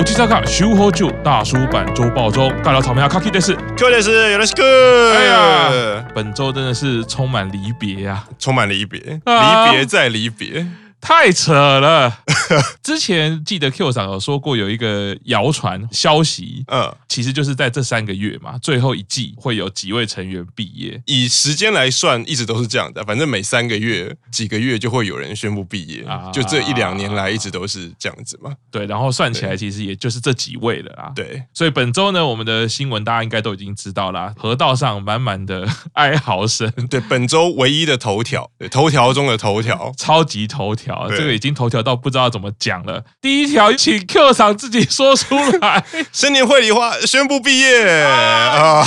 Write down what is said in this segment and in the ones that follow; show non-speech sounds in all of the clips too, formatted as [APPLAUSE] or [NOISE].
动我去查看修好酒大叔版周报中，尬聊草莓啊，卡基电视，各位的是，有的是个。哎呀，本周真的是充满离别呀，充满离别，离别再离别。太扯了！[LAUGHS] 之前记得 Q 长有说过，有一个谣传消息，嗯，其实就是在这三个月嘛，最后一季会有几位成员毕业。以时间来算，一直都是这样的，反正每三个月、几个月就会有人宣布毕业，啊、就这一两年来一直都是这样子嘛。对，然后算起来其实也就是这几位了啦。对，所以本周呢，我们的新闻大家应该都已经知道啦，河道上满满的 [LAUGHS] 哀嚎声。对，本周唯一的头条，对，头条中的头条，超级头条，这个已经头。条到不知道怎么讲了。第一条，请 Q 厂自己说出来。新年会梨花宣布毕业啊！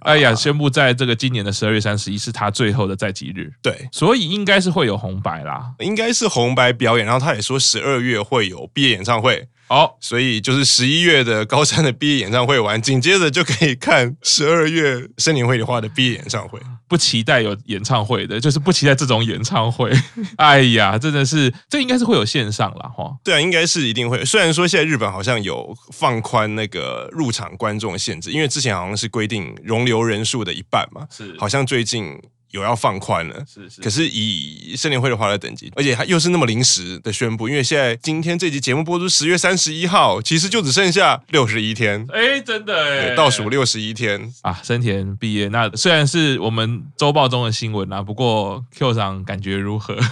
哎呀，宣布在这个今年的十二月三十一是他最后的在籍日。对，所以应该是会有红白啦，应该是红白表演。然后他也说十二月会有毕业演唱会。好，oh, 所以就是十一月的高山的毕业演唱会完，紧接着就可以看十二月森林绘梨花的毕业演唱会。不期待有演唱会的，就是不期待这种演唱会。[LAUGHS] 哎呀，真的是，这应该是会有线上了哈。对啊，应该是一定会。虽然说现在日本好像有放宽那个入场观众限制，因为之前好像是规定容留人数的一半嘛，是，好像最近。有要放宽了，是是，可是以生田绘梨花的等级，而且他又是那么临时的宣布，因为现在今天这集节目播出十月三十一号，其实就只剩下六十一天，哎，真的哎，倒数六十一天啊，生田毕业，那虽然是我们周报中的新闻啊，不过 Q 长感觉如何？[LAUGHS]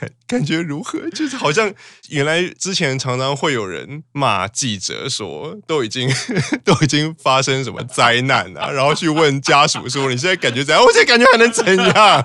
感感觉如何？就是好像原来之前常常会有人骂记者说，都已经 [LAUGHS] 都已经发生什么灾难啊，然后去问家属说，你现在感觉怎样？我现在感觉还。能怎样？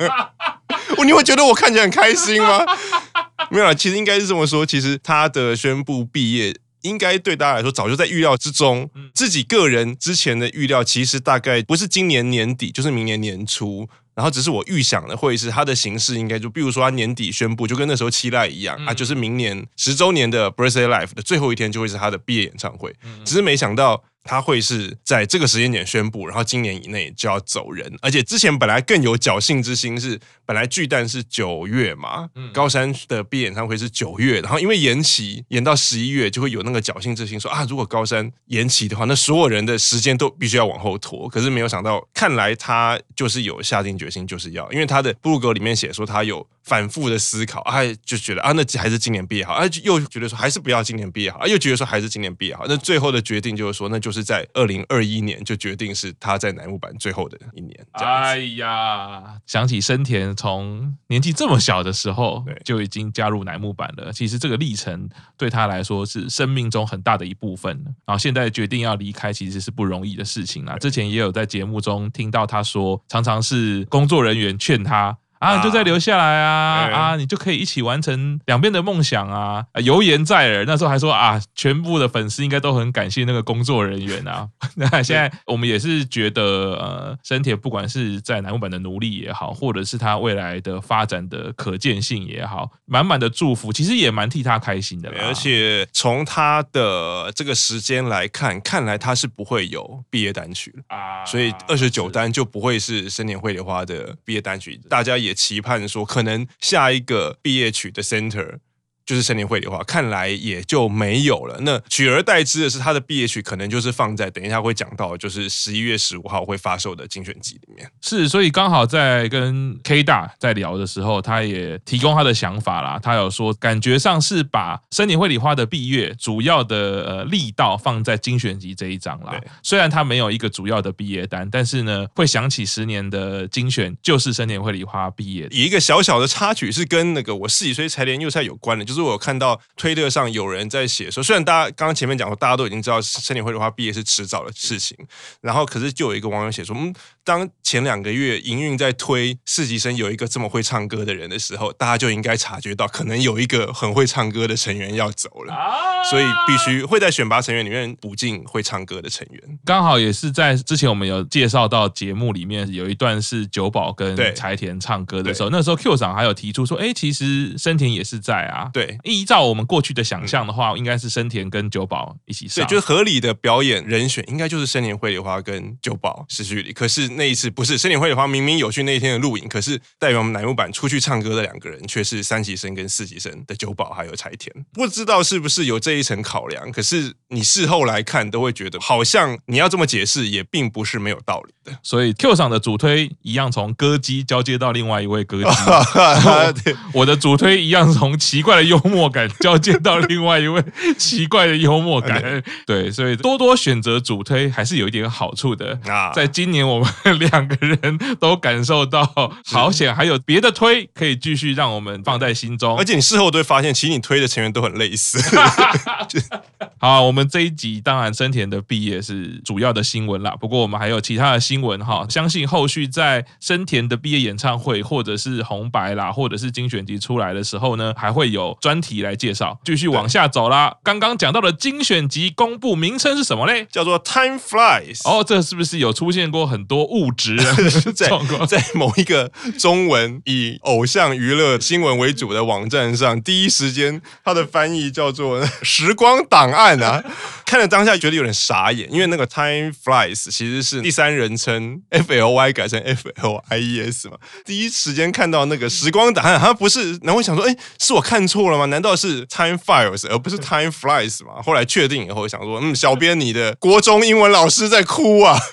我 [LAUGHS] 你会觉得我看起来很开心吗？[LAUGHS] 没有啊，其实应该是这么说。其实他的宣布毕业，应该对大家来说早就在预料之中。自己个人之前的预料，其实大概不是今年年底，就是明年年初。然后只是我预想的会是他的形式，应该就比如说他年底宣布，就跟那时候期待一样啊，就是明年十周年的 Birthday Life 的最后一天就会是他的毕业演唱会。只是没想到。他会是在这个时间点宣布，然后今年以内就要走人，而且之前本来更有侥幸之心，是本来巨蛋是九月嘛，高山的毕业演唱会是九月，然后因为延期延到十一月，就会有那个侥幸之心说啊，如果高山延期的话，那所有人的时间都必须要往后拖。可是没有想到，看来他就是有下定决心，就是要，因为他的布鲁格里面写说他有。反复的思考，他就觉得啊，那还是今年毕业好，啊，又觉得说还是不要今年毕业好，啊，又觉得说还是今年毕业好。那最后的决定就是说，那就是在二零二一年就决定是他在乃木板最后的一年。哎呀，想起生田从年纪这么小的时候就已经加入乃木板了，其实这个历程对他来说是生命中很大的一部分。然后现在决定要离开，其实是不容易的事情啊。之前也有在节目中听到他说，常常是工作人员劝他。啊，你就再留下来啊！啊，你就可以一起完成两边的梦想啊！啊油盐在耳，那时候还说啊，全部的粉丝应该都很感谢那个工作人员啊。[LAUGHS] 那现在我们也是觉得，呃，生铁不管是在南木板的努力也好，或者是他未来的发展的可见性也好，满满的祝福，其实也蛮替他开心的。而且从他的这个时间来看，看来他是不会有毕业单曲啊，所以二十九单就不会是生田绘梨花的毕业单曲，大家也。也期盼说，可能下一个毕业曲的 center。就是森田绘梨花，看来也就没有了。那取而代之的是他的毕业曲，可能就是放在等一下会讲到，就是十一月十五号会发售的精选集里面。是，所以刚好在跟 K 大在聊的时候，他也提供他的想法啦。他有说，感觉上是把森田绘里花的毕业主要的呃力道放在精选集这一张啦。对虽然他没有一个主要的毕业单，但是呢，会想起十年的精选就是森田绘里花毕业。以一个小小的插曲是跟那个我十几岁才连幼菜有关的，就是。是我看到推特上有人在写说，虽然大家刚刚前面讲说，大家都已经知道生田绘梨花毕业是迟早的事情，然后可是就有一个网友写说，嗯，当前两个月营运在推四期生有一个这么会唱歌的人的时候，大家就应该察觉到，可能有一个很会唱歌的成员要走了，所以必须会在选拔成员里面补进会唱歌的成员。刚好也是在之前我们有介绍到节目里面有一段是久保跟柴田唱歌的时候，那时候 Q 长还有提出说，哎，其实生田也是在啊，对。依照我们过去的想象的话，应该是生田跟久保一起上。对，就是合理的表演人选，应该就是生田绘梨花跟久保石绪里。可是那一次不是生田绘梨花，明明有去那一天的录影，可是代表我们乃木坂出去唱歌的两个人，却是三级生跟四级生的久保还有柴田。不知道是不是有这一层考量。可是你事后来看，都会觉得好像你要这么解释，也并不是没有道理的。[LAUGHS] 所以 Q 厂的主推一样从歌姬交接到另外一位歌姬，[LAUGHS] 我的主推一样从奇怪的幽默感交接到另外一位奇怪的幽默感。[LAUGHS] 对，所以多多选择主推还是有一点好处的啊。在今年，我们 [LAUGHS] 两个人都感受到好险，还有别的推可以继续让我们放在心中。而且你事后都会发现，其实你推的成员都很类似。[LAUGHS] [LAUGHS] 好，我们这一集当然森田的毕业是主要的新闻啦，不过我们还有其他的新闻哈。相信后续在森田的毕业演唱会，或者是红白啦，或者是精选集出来的时候呢，还会有专题来介绍。继续往下走啦，刚刚讲到的精选集公布名称是什么嘞？叫做 Time Flies。哦，这是不是有出现过很多物质 [LAUGHS] 在在某一个中文以偶像娱乐新闻为主的网站上，第一时间它的翻译叫做“时光档案”啊，看了当下觉得有点傻眼，因为那个 Time Flies 其实是第三人称 F L Y 改成 F L I E S 嘛，第一时间看到那个时光档案，他不是，然后我想说，哎，是我看错了吗？难道是 Time Files 而不是 Time Flies 吗？后来确定以后，想说，嗯，小编你的国中英文老师在哭啊。[LAUGHS]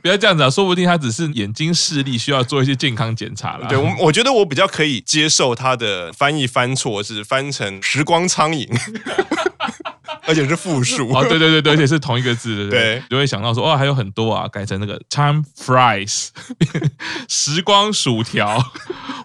不要这样子啊，说不定他只是眼睛视力需要做一些健康检查了。对，我我觉得我比较可以接受他的翻译翻错，是翻成时光苍蝇。[LAUGHS] [LAUGHS] 而且是复数啊，对对对对，而且是同一个字，对对，对，就会想到说，哦，还有很多啊，改成那个 time fries，[LAUGHS] 时光薯条，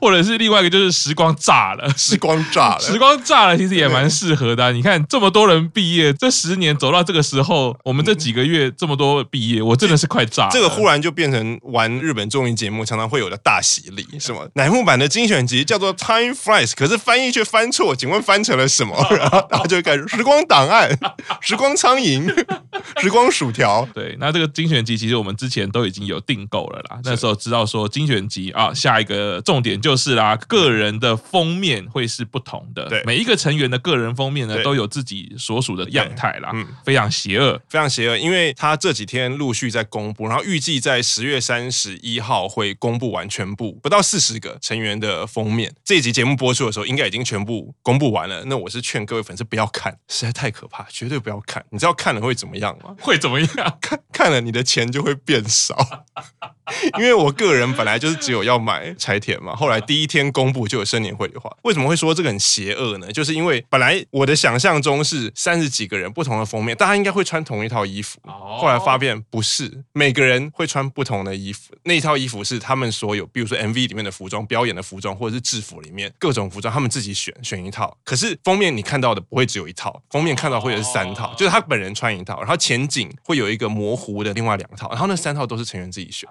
或者是另外一个就是时光炸了，时光炸了，时光炸了，其实也蛮适合的啊。你看这么多人毕业，这十年走到这个时候，我们这几个月这么多毕业，我真的是快炸了。这个忽然就变成玩日本综艺节目常常会有的大洗礼，是吗？乃木坂的精选集叫做 time fries，可是翻译却翻错，请问翻成了什么？[LAUGHS] 然后大家就会改成时光档案。[LAUGHS] 时光苍蝇，[LAUGHS] 时光薯条。对，那这个精选集其实我们之前都已经有订购了啦。那时候知道说精选集啊，下一个重点就是啦，个人的封面会是不同的。对，每一个成员的个人封面呢，都有自己所属的样态啦。嗯，非常邪恶，非常邪恶，因为他这几天陆续在公布，然后预计在十月三十一号会公布完全部，不到四十个成员的封面。这一集节目播出的时候，应该已经全部公布完了。那我是劝各位粉丝不要看，实在太可怕。绝对不要看，你知道看了会怎么样吗？会怎么样？[LAUGHS] 看看了你的钱就会变少。[LAUGHS] 因为我个人本来就是只有要买柴田嘛，后来第一天公布就有生年绘画。为什么会说这个很邪恶呢？就是因为本来我的想象中是三十几个人不同的封面，大家应该会穿同一套衣服。后来发现不是，每个人会穿不同的衣服。那一套衣服是他们所有，比如说 MV 里面的服装、表演的服装，或者是制服里面各种服装，他们自己选选一套。可是封面你看到的不会只有一套，封面看到会有三套，就是他本人穿一套，然后前景会有一个模糊的另外两套，然后那三套都是成员自己选。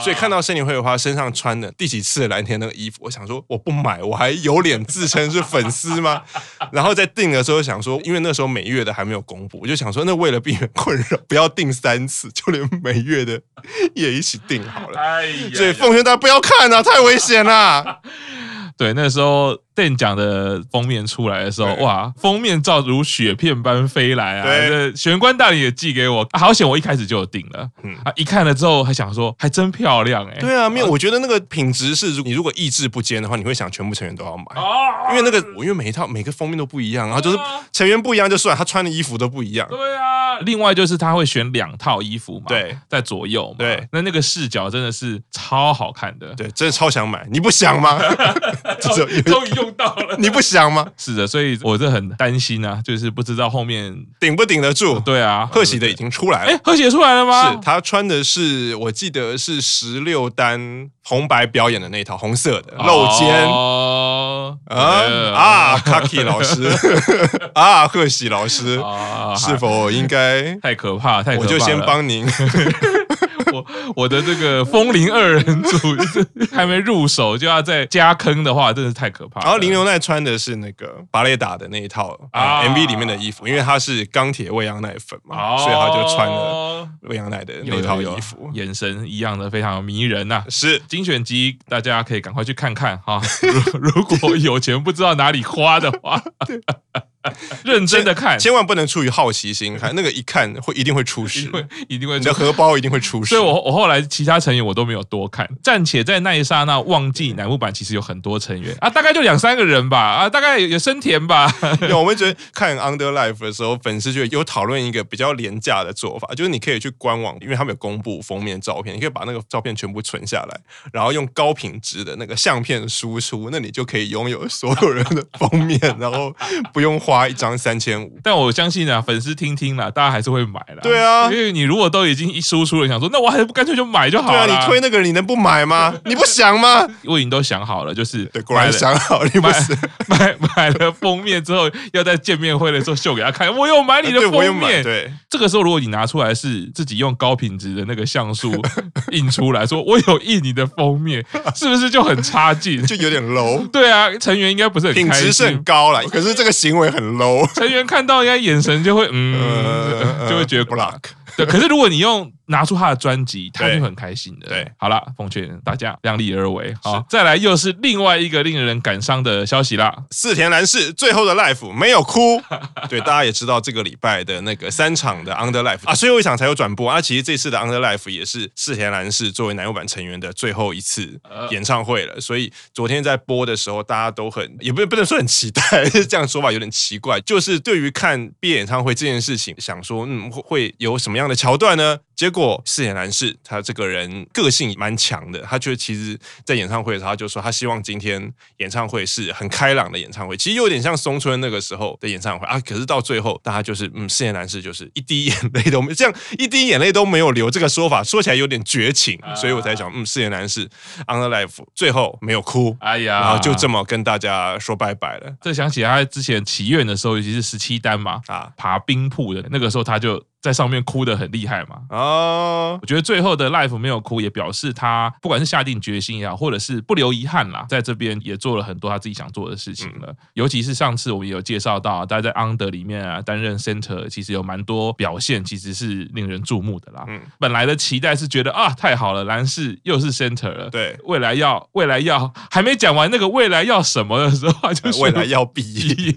所以看到生年绘花身上穿的第几次的蓝天那个衣服，我想说我不买，我还有脸自称是粉丝吗？[LAUGHS] 然后在订的时候想说，因为那时候每月的还没有公布，我就想说，那为了避免困扰，不要订三次，就连每月的也一起订好了。哎呀，所以奉劝大家不要看啊，太危险了。[LAUGHS] 对，那时候。电奖的封面出来的时候，哇，封面照如雪片般飞来啊！对，玄关大人也寄给我，好险我一开始就有订了。嗯，啊，一看了之后还想说，还真漂亮哎。对啊，没有，我觉得那个品质是，你如果意志不坚的话，你会想全部成员都要买。因为那个，因为每一套每个封面都不一样，然后就是成员不一样就算，他穿的衣服都不一样。对啊，另外就是他会选两套衣服嘛，对，在左右嘛，对，那那个视角真的是超好看的，对，真的超想买，你不想吗？[LAUGHS] 终于用。到了，你不想吗？是的，所以我是很担心啊，就是不知道后面顶不顶得住。对啊，贺喜的已经出来了，哎，贺喜出来了吗？是他穿的是，我记得是十六单红白表演的那套红色的露肩。哦啊啊，Kaki 老师。[LAUGHS] 啊，贺喜老师，是否应该太可怕？太可怕，我就先帮您。[LAUGHS] 我我的这个风铃二人组 [LAUGHS] 还没入手，就要再加坑的话，真的是太可怕。然后林牛奈穿的是那个芭蕾打的那一套啊，MV 里面的衣服，因为他是钢铁未央奈粉嘛，所以他就穿了未央奈的那套衣服，眼神一样的非常迷人呐。是精选集，大家可以赶快去看看哈。[LAUGHS] 如果有钱不知道哪里花的话。[LAUGHS] 认真的看，千万不能出于好奇心 [LAUGHS] 看，那个一看会一定会出事，会一定会，你的荷包一定会出事。所以我我后来其他成员我都没有多看，暂且在那一刹那忘记乃木坂其实有很多成员。啊，大概就两三个人吧，啊，大概有生田吧。[LAUGHS] 有我们觉得看 Under Life 的时候，粉丝就有讨论一个比较廉价的做法，就是你可以去官网，因为他们有公布封面照片，你可以把那个照片全部存下来，然后用高品质的那个相片输出，那你就可以拥有所有人的封面，然后不用花一张三千五。但我相信啊，粉丝听听了，大家还是会买了。对啊，因为你如果都已经一输出了，想说那我还不干脆就买就好了。对啊，你推那个人，你能不买吗？[LAUGHS] 你不想吗？我已经都想好了，就是对，果然想好了，你不是买 [LAUGHS] 买，买了封面之后，要在见面会的时候秀给他看，我有买你的封面。对，对这个时候如果你拿出来是自己用高品质的那个像素 [LAUGHS] 印出来说，我有印你的封面，是不是就很差劲，就有点 low？对啊，成员应该不是很品质是很高了，可是这个行为很 low。成员看到应该眼神就会嗯，呃、就会觉得 block。对，可是如果你用拿出他的专辑，他就很开心的。对，好了，奉劝大家量力而为。好，再来又是另外一个令人感伤的消息啦。四田男士最后的 life 没有哭。[LAUGHS] 对，大家也知道这个礼拜的那个三场的 Under Life 啊，最后一场才有转播啊。其实这次的 Under Life 也是四田男士作为男友版成员的最后一次演唱会了。所以昨天在播的时候，大家都很也不不能说很期待，[LAUGHS] 这样说法有点奇怪。就是对于看毕业演唱会这件事情，想说嗯会会有什么样的桥段呢？结果四田男士他这个人个性蛮强的，他觉得其实，在演唱会的时候，他就说他希望今天演唱会是很开朗的演唱会，其实有点像松村那个时候的演唱会啊。可是到最后，大家就是嗯，四田男士就是一滴眼泪都没，这样一滴眼泪都没有流，这个说法说起来有点绝情，所以我才想嗯，四田男士 Under Life 最后没有哭，哎呀，然后就这么跟大家说拜拜了。这想起他之前祈愿的时候，尤其是十七单嘛，啊，爬冰瀑的那个时候，他就。在上面哭的很厉害嘛？哦，我觉得最后的 Life 没有哭，也表示他不管是下定决心也好，或者是不留遗憾啦，在这边也做了很多他自己想做的事情了。尤其是上次我们有介绍到，大家在 Under 里面啊担任 center，其实有蛮多表现，其实是令人注目的啦。嗯，本来的期待是觉得啊，太好了，男士又是 center 了。对，未来要未来要还没讲完那个未来要什么的时候，[LAUGHS] 就是未来要毕业，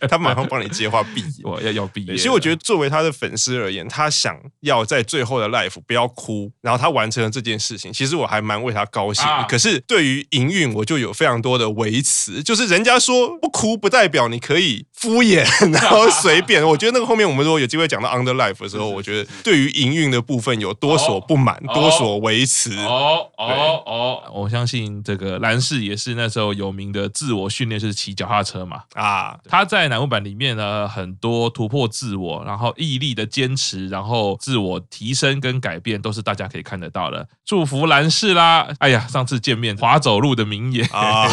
[LAUGHS] 他马上帮你接话毕业，我要要毕业。其实我觉得作为他的粉丝。而言，他想要在最后的 life 不要哭，然后他完成了这件事情，其实我还蛮为他高兴。啊、可是对于营运，我就有非常多的维持，就是人家说不哭不代表你可以敷衍，[LAUGHS] 然后随便。我觉得那个后面我们如果有机会讲到 under life 的时候，我觉得对于营运的部分有多所不满，哦、多所维持。哦哦哦，我相信这个岚士也是那时候有名的自我训练，就是骑脚踏车嘛。啊，他在南木坂里面呢，很多突破自我，然后毅力的坚。坚持，然后自我提升跟改变，都是大家可以看得到的。祝福兰氏啦！哎呀，上次见面滑走路的名言啊，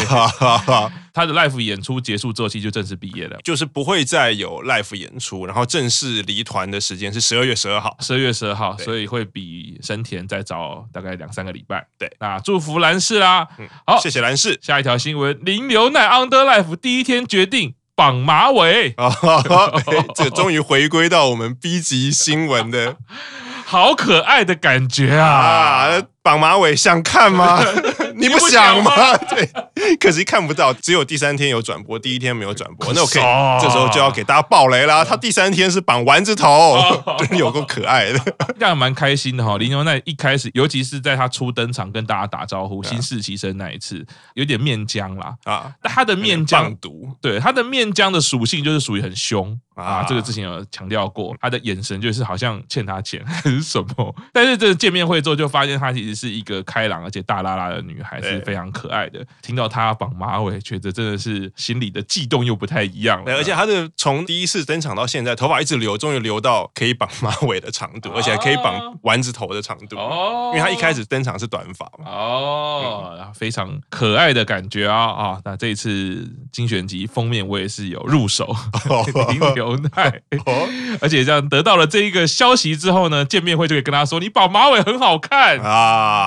[LAUGHS] 他的 live 演出结束之后，其实就正式毕业了，就是不会再有 live 演出，然后正式离团的时间是十二月十二号，十二月十二号，所以会比生田再早大概两三个礼拜。对，那祝福兰氏啦！嗯、好，谢谢兰氏。下一条新闻，林瑠奈 Under Life 第一天决定。绑马尾啊！[LAUGHS] 这终于回归到我们 B 级新闻的，[LAUGHS] 好可爱的感觉啊！啊绑马尾想看吗？[LAUGHS] 你不想吗？对，可惜看不到，只有第三天有转播，第一天没有转播。那我可以这时候就要给大家爆雷啦！他第三天是绑丸子头，真 [LAUGHS] 有够可爱的，[LAUGHS] 这样蛮开心的哈。林牛奈一开始，尤其是在他初登场跟大家打招呼、新世纪生那一次，有点面僵啦啊。但他的面僵，对他的面僵的属性就是属于很凶啊。这个之前有强调过，他的眼神就是好像欠他钱 [LAUGHS] 还是什么。但是这个见面会之后，就发现她其实。是一个开朗而且大拉拉的女孩，是非常可爱的。听到她绑马尾，觉得真的是心里的悸动又不太一样了。而且她的从第一次登场到现在，头发一直留，终于留到可以绑马尾的长度，而且还可以绑丸子头的长度。哦，因为她一开始登场是短发嘛。哦，非常可爱的感觉啊啊！那这一次精选集封面我也是有入手 [LAUGHS] 林瑠奈，[LAUGHS] 而且这样得到了这一个消息之后呢，见面会就可以跟他说：“你绑马尾很好看啊。”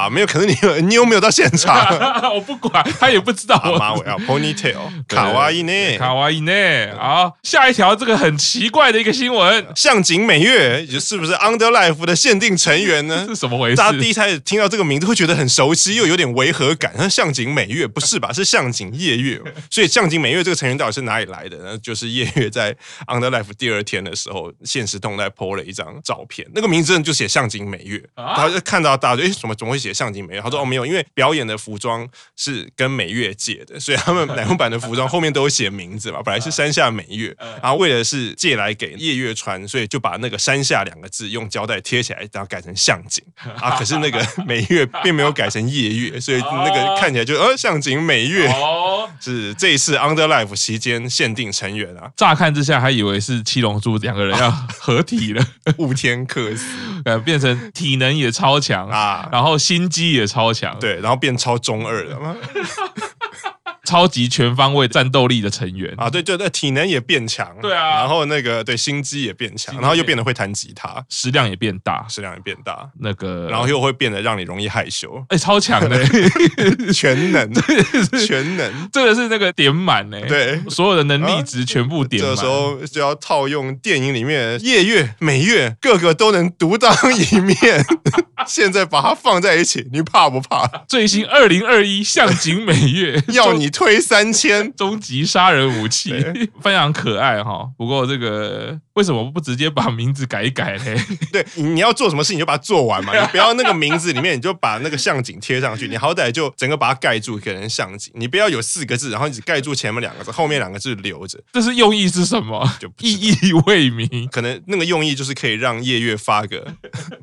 啊，没有，可是你有你有没有到现场？[LAUGHS] 我不管，他也不知道。[LAUGHS] 马尾啊，ponytail，卡哇伊呢？卡哇伊呢？好，下一条这个很奇怪的一个新闻，向井美月是不是 Under Life 的限定成员呢？是什么回事？大家第一开始听到这个名字会觉得很熟悉，又有点违和感。那向井美月不是吧？是向井夜月。所以向井美月这个成员到底是哪里来的呢？就是夜月在 Under Life 第二天的时候，现实动态 po 了一张照片，那个名字就写向井美月。他就看到大家就诶，怎么怎么会写向井美月？他说哦没有，因为表演的服装是跟美月借的，所以他们奶木版的服装后面都有写名字嘛。[LAUGHS] 本来是山下美月，然后为了是借来给夜月穿，所以就把那个山下两个字用胶带贴起来，然后改成向井 [LAUGHS] 啊。可是那个美月并没有改成夜月，所以那个看起来就呃向井美月是这一次 Under Life 期间限定成员啊。乍看之下还以为是七龙珠两个人要合体了，[LAUGHS] 雾天克斯，[LAUGHS] 呃，变成体能也超强啊，然后心机也超强，对，然后变超中二了。[LAUGHS] 超级全方位战斗力的成员。啊，对对对，体能也变强，对啊，然后那个对心机也变强，然后又变得会弹吉他，食量也变大，食量也变大，那个，然后又会变得让你容易害羞，哎，超强的，[LAUGHS] 全能，[LAUGHS] 全能，这个是那个点满呢，对，所有的能力值全部点满，这时候就要套用电影里面夜月、美月，个个都能独当一面，[LAUGHS] 现在把它放在一起，你怕不怕？最新二零二一向井美月要你。推三千，[LAUGHS] 终极杀人武器，非常可爱哈。不过这个为什么不直接把名字改一改嘞？[LAUGHS] 对，你要做什么事情就把它做完嘛，[LAUGHS] 你不要那个名字里面你就把那个向井贴上去，你好歹就整个把它盖住，给人向井。你不要有四个字，然后你只盖住前面两个字，后面两个字留着。这是用意是什么？就意义未明。可能那个用意就是可以让夜月发个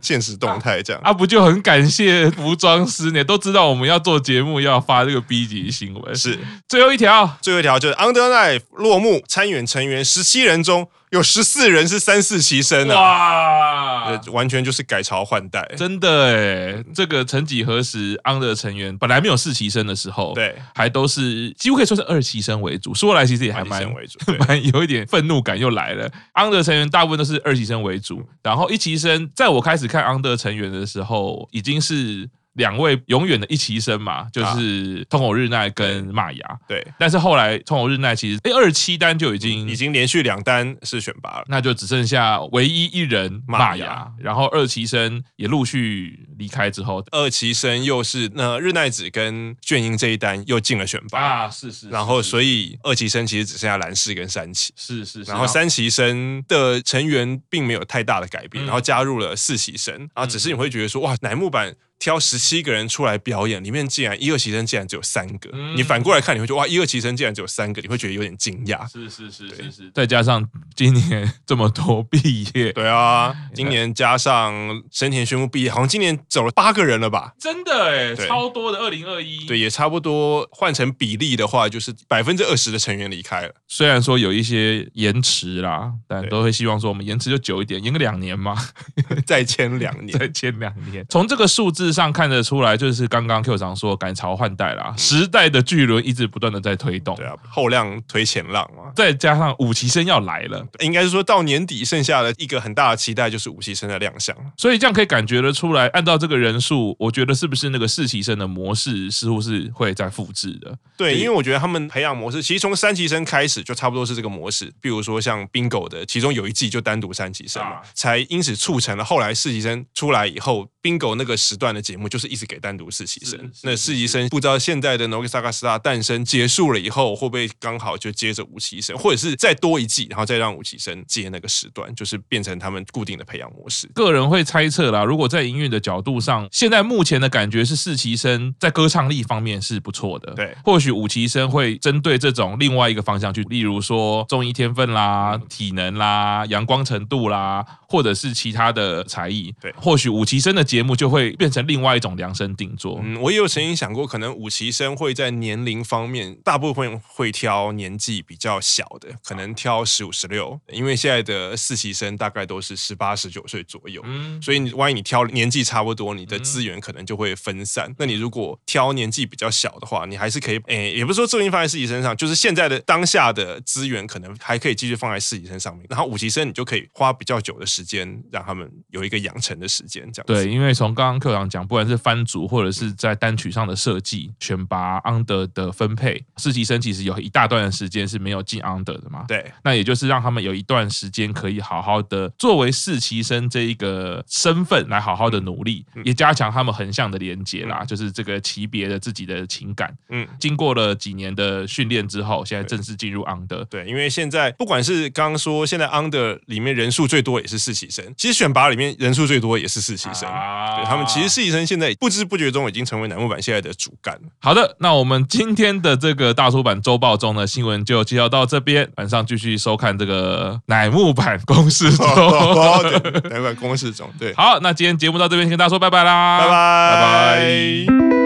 现实动态这样。啊，不就很感谢服装师呢？都知道我们要做节目要发这个 B 级新闻是。最后一条，最后一条就是 Under Life 落幕，参演成员十七人中有十四人是三四期生啊！哇，完全就是改朝换代，真的哎！这个曾几何时，Under 成员本来没有四期生的时候，对，还都是几乎可以说是二期生为主。说来其实也还蛮为主，蛮有一点愤怒感又来了。Under 成员大部分都是二期生为主，然后一期生，在我开始看 Under 成员的时候，已经是。两位永远的一期生嘛，就是通口日奈跟玛雅。对，但是后来通口日奈其实哎二七单就已经已经连续两单是选拔了，那就只剩下唯一一人玛雅，然后二期生也陆续离开之后，二期生又是那日奈子跟卷英这一单又进了选拔。啊，是是，然后所以二期生其实只剩下蓝氏跟三崎，是是，然后三期生的成员并没有太大的改变，然后加入了四期生，然后只是你会觉得说哇乃木坂。挑十七个人出来表演，里面竟然一二期生竟然只有三个。嗯、你反过来看，你会觉得哇，一二期生竟然只有三个，你会觉得有点惊讶。是是是是是，再加上今年 [LAUGHS] 这么多毕业，对啊，今年加上生田宣布毕业，好像今年走了八个人了吧？真的哎，超多的二零二一。对，也差不多换成比例的话，就是百分之二十的成员离开了。虽然说有一些延迟啦，但都会希望说我们延迟就久一点，延个两年嘛，[LAUGHS] 再签两年，[LAUGHS] 再签两年。从这个数字上看得出来，就是刚刚 Q 长说改朝换代啦，时代的巨轮一直不断的在推动，对啊，后浪推前浪嘛，再加上五期生要来了，应该是说到年底剩下的一个很大的期待就是五期生的亮相，所以这样可以感觉得出来，按照这个人数，我觉得是不是那个四期生的模式似乎是会在复制的？对，因为我觉得他们培养模式其实从三期生开始就差不多是这个模式，比如说像 Bingo 的，其中有一季就单独三期生嘛，才因此促成了后来四期生出来以后，Bingo 那个时段的节目就。是一直给单独四期生，那四期生不知道现在的乃木坂诞生结束了以后，会不会刚好就接着五期生，或者是再多一季，然后再让五期生接那个时段，就是变成他们固定的培养模式。个人会猜测啦，如果在营运的角度上，现在目前的感觉是四期生在歌唱力方面是不错的，对，或许五期生会针对这种另外一个方向去，例如说综艺天分啦、体能啦、阳光程度啦，或者是其他的才艺，对，或许五期生的节目就会变成另外一种。量身定做，嗯，我也有曾经想过，可能五期生会在年龄方面，大部分会挑年纪比较小的，可能挑十五、十六，因为现在的四期生大概都是十八、十九岁左右，嗯，所以你万一你挑年纪差不多，你的资源可能就会分散。那你如果挑年纪比较小的话，你还是可以，诶，也不是说重心放在四期生上，就是现在的当下的资源可能还可以继续放在四期生上面。然后五期生你就可以花比较久的时间让他们有一个养成的时间，这样子。对，因为从刚刚课长讲，不管是番组或者是在单曲上的设计、选拔 under 的分配，四期生其实有一大段的时间是没有进 under 的嘛。对，那也就是让他们有一段时间可以好好的作为四期生这一个身份来好好的努力，也加强他们横向的连接啦，就是这个级别的自己的情感。嗯，经过了几年的训练之后，现在正式进入 under。对，因为现在不管是刚刚说现在 under 里面人数最多也是四期生，其实选拔里面人数最多也是四期生。啊，对他们其实四期生现在不知不觉中已经成为乃木板现在的主干。好的，那我们今天的这个大出版周报中的新闻就介绍到这边，晚上继续收看这个乃木板公式中。[LAUGHS] 乃木板公式中，对。好，那今天节目到这边，跟大家说拜拜啦，拜拜，拜拜。